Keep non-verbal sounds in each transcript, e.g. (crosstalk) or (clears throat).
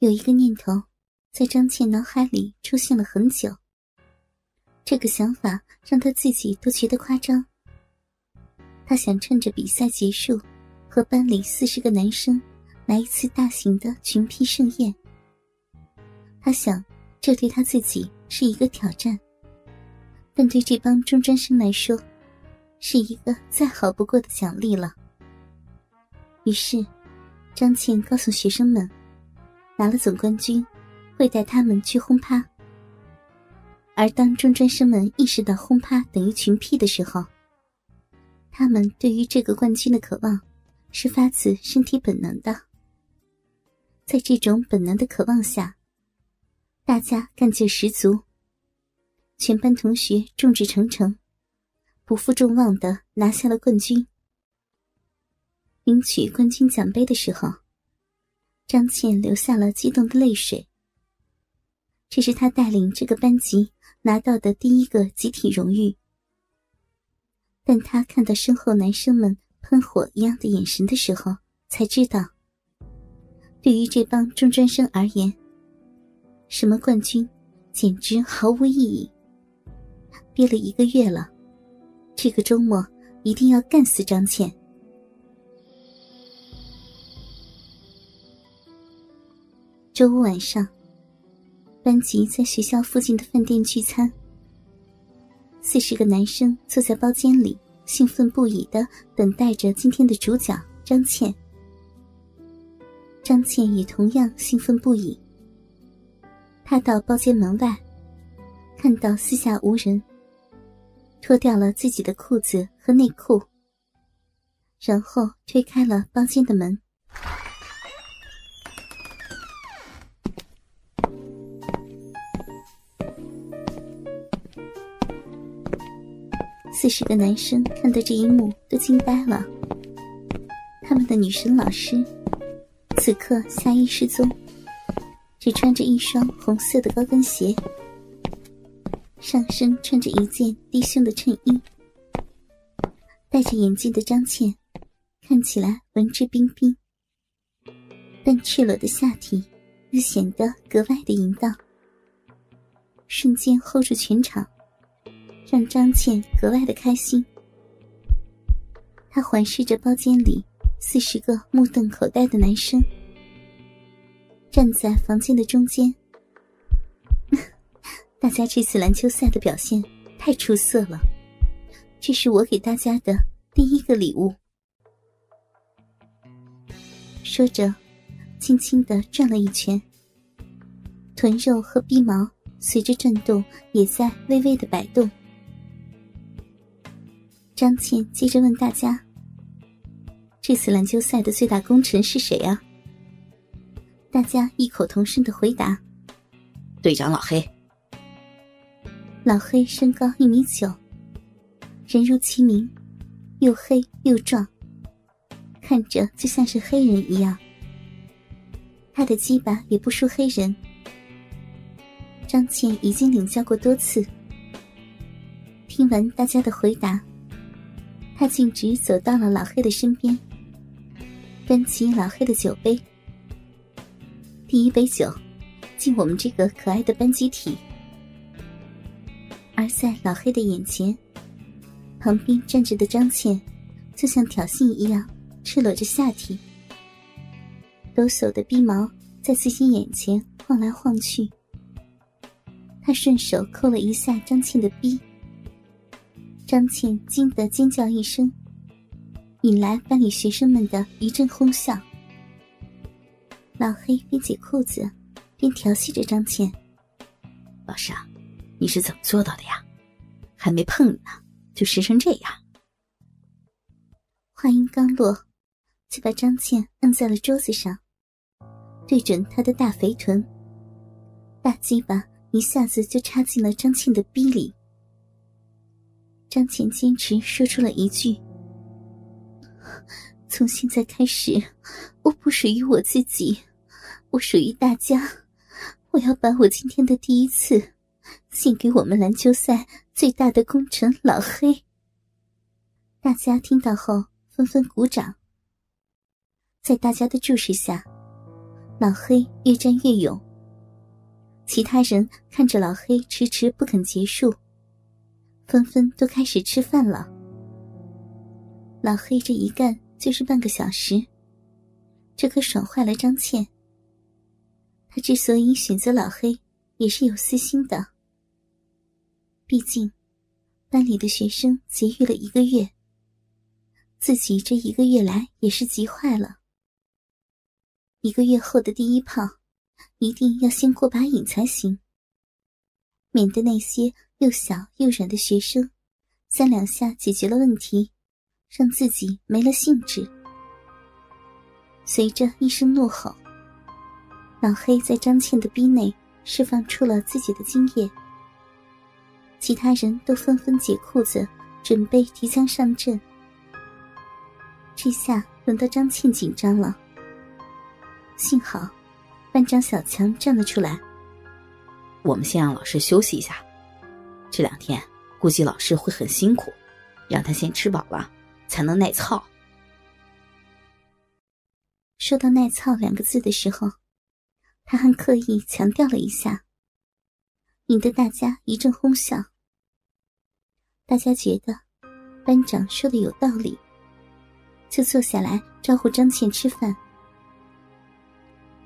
有一个念头，在张倩脑海里出现了很久。这个想法让她自己都觉得夸张。她想趁着比赛结束，和班里四十个男生来一次大型的群批盛宴。她想，这对她自己是一个挑战，但对这帮中专生来说，是一个再好不过的奖励了。于是，张倩告诉学生们。拿了总冠军，会带他们去轰趴。而当中专生们意识到轰趴等于群批的时候，他们对于这个冠军的渴望是发自身体本能的。在这种本能的渴望下，大家干劲十足，全班同学众志成城，不负众望的拿下了冠军。领取冠军奖杯的时候。张倩流下了激动的泪水。这是她带领这个班级拿到的第一个集体荣誉。但她看到身后男生们喷火一样的眼神的时候，才知道，对于这帮中专生而言，什么冠军简直毫无意义。憋了一个月了，这个周末一定要干死张倩。周五晚上，班级在学校附近的饭店聚餐。四十个男生坐在包间里，兴奋不已的等待着今天的主角张倩。张倩也同样兴奋不已。她到包间门外，看到四下无人，脱掉了自己的裤子和内裤，然后推开了包间的门。四十个男生看到这一幕都惊呆了。他们的女神老师此刻下衣失踪，只穿着一双红色的高跟鞋，上身穿着一件低胸的衬衣。戴着眼镜的张倩看起来文质彬彬，但赤裸的下体又显得格外的淫荡，瞬间 hold 住全场。让张倩格外的开心。她环视着包间里四十个目瞪口呆的男生，站在房间的中间。(laughs) 大家这次篮球赛的表现太出色了，这是我给大家的第一个礼物。说着，轻轻的转了一圈，臀肉和鼻毛随着震动也在微微的摆动。张倩接着问大家：“这次篮球赛的最大功臣是谁啊？”大家异口同声的回答：“队长老黑。”老黑身高一米九，人如其名，又黑又壮，看着就像是黑人一样。他的鸡巴也不输黑人。张倩已经领教过多次。听完大家的回答。他径直走到了老黑的身边，端起老黑的酒杯。第一杯酒，敬我们这个可爱的班集体。而在老黑的眼前，旁边站着的张倩，就像挑衅一样，赤裸着下体，抖擞的逼毛在自己眼前晃来晃去。他顺手抠了一下张倩的逼。张倩惊得尖叫一声，引来班里学生们的一阵哄笑。老黑边解裤子，边调戏着张倩：“老师啊，你是怎么做到的呀？还没碰你呢，就湿成这样。”话音刚落，就把张倩摁在了桌子上，对准她的大肥臀，大鸡巴一下子就插进了张倩的逼里。张倩坚持说出了一句：“从现在开始，我不属于我自己，我属于大家。我要把我今天的第一次献给我们篮球赛最大的功臣老黑。”大家听到后纷纷鼓掌。在大家的注视下，老黑越战越勇。其他人看着老黑迟迟不肯结束，纷纷都开始吃饭了。老黑这一干就是半个小时，这可爽坏了张倩。他之所以选择老黑，也是有私心的。毕竟，班里的学生节育了一个月，自己这一个月来也是急坏了。一个月后的第一炮，一定要先过把瘾才行，免得那些又小又软的学生，三两下解决了问题。让自己没了兴致。随着一声怒吼，老黑在张倩的逼内释放出了自己的精液。其他人都纷纷解裤子，准备提枪上阵。这下轮到张倩紧张了。幸好，班长小强站了出来。我们先让老师休息一下，这两天估计老师会很辛苦，让他先吃饱了。才能耐操。说到“耐操”两个字的时候，他还刻意强调了一下，引得大家一阵哄笑。大家觉得班长说的有道理，就坐下来招呼张倩吃饭。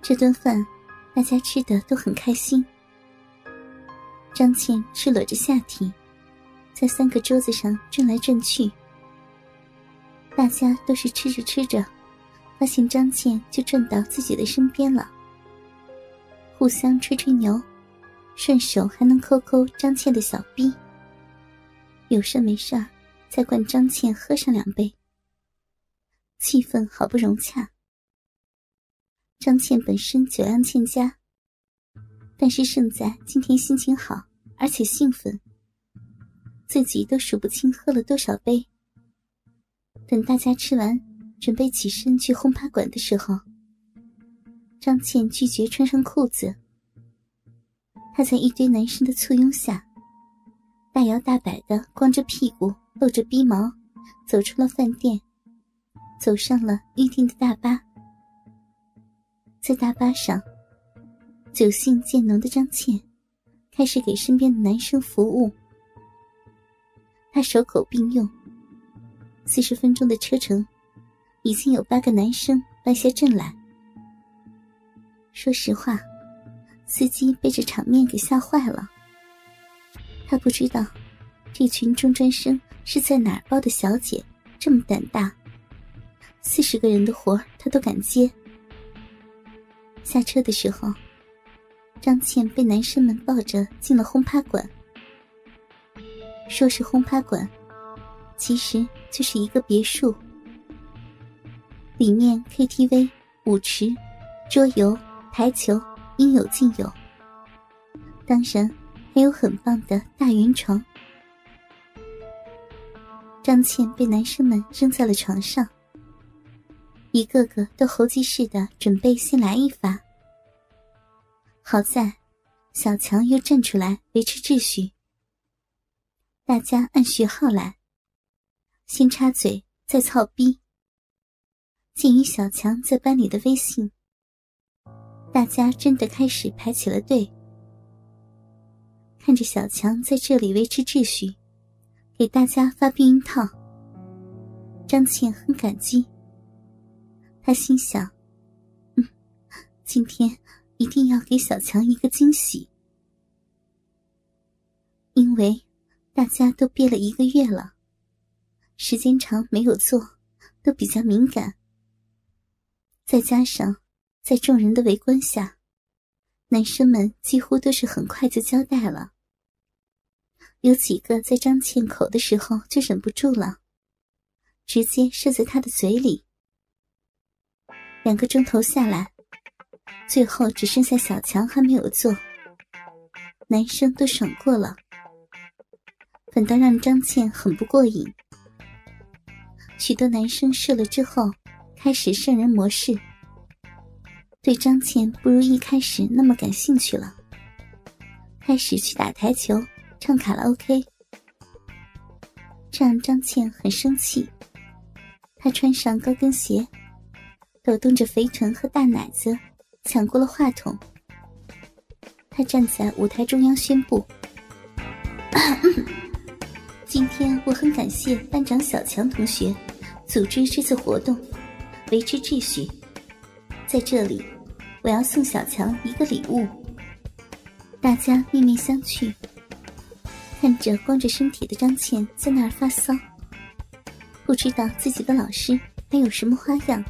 这顿饭，大家吃的都很开心。张倩赤裸着下体，在三个桌子上转来转去。大家都是吃着吃着，发现张倩就转到自己的身边了，互相吹吹牛，顺手还能抠抠张倩的小逼。有事没事再灌张倩喝上两杯，气氛好不融洽。张倩本身酒量欠佳，但是胜在今天心情好，而且兴奋，自己都数不清喝了多少杯。等大家吃完，准备起身去轰趴馆的时候，张倩拒绝穿上裤子。她在一堆男生的簇拥下，大摇大摆的光着屁股、露着逼毛，走出了饭店，走上了预定的大巴。在大巴上，酒性渐浓的张倩开始给身边的男生服务，她手口并用。四十分钟的车程，已经有八个男生败下阵来。说实话，司机被这场面给吓坏了。他不知道，这群中专生是在哪儿包的小姐，这么胆大，四十个人的活他都敢接。下车的时候，张倩被男生们抱着进了轰趴馆。说是轰趴馆。其实就是一个别墅，里面 KTV、舞池、桌游、台球应有尽有，当然还有很棒的大圆床。张倩被男生们扔在了床上，一个个都猴急似的准备先来一发。好在小强又站出来维持秩序，大家按序号来。先插嘴，再操逼。鉴于小强在班里的威信，大家真的开始排起了队。看着小强在这里维持秩序，给大家发避孕套，张倩很感激。她心想：“嗯，今天一定要给小强一个惊喜，因为大家都憋了一个月了。”时间长没有做，都比较敏感。再加上在众人的围观下，男生们几乎都是很快就交代了。有几个在张倩口的时候就忍不住了，直接射在他的嘴里。两个钟头下来，最后只剩下小强还没有做，男生都爽过了，反倒让张倩很不过瘾。许多男生射了之后，开始圣人模式，对张倩不如一开始那么感兴趣了，开始去打台球、唱卡拉 OK，这让张倩很生气。她穿上高跟鞋，抖动着肥臀和大奶子，抢过了话筒。他站在舞台中央宣布：“ (clears throat) 今天我很感谢班长小强同学组织这次活动，维持秩序。在这里，我要送小强一个礼物。”大家面面相觑，看着光着身体的张倩在那儿发骚，不知道自己的老师还有什么花样。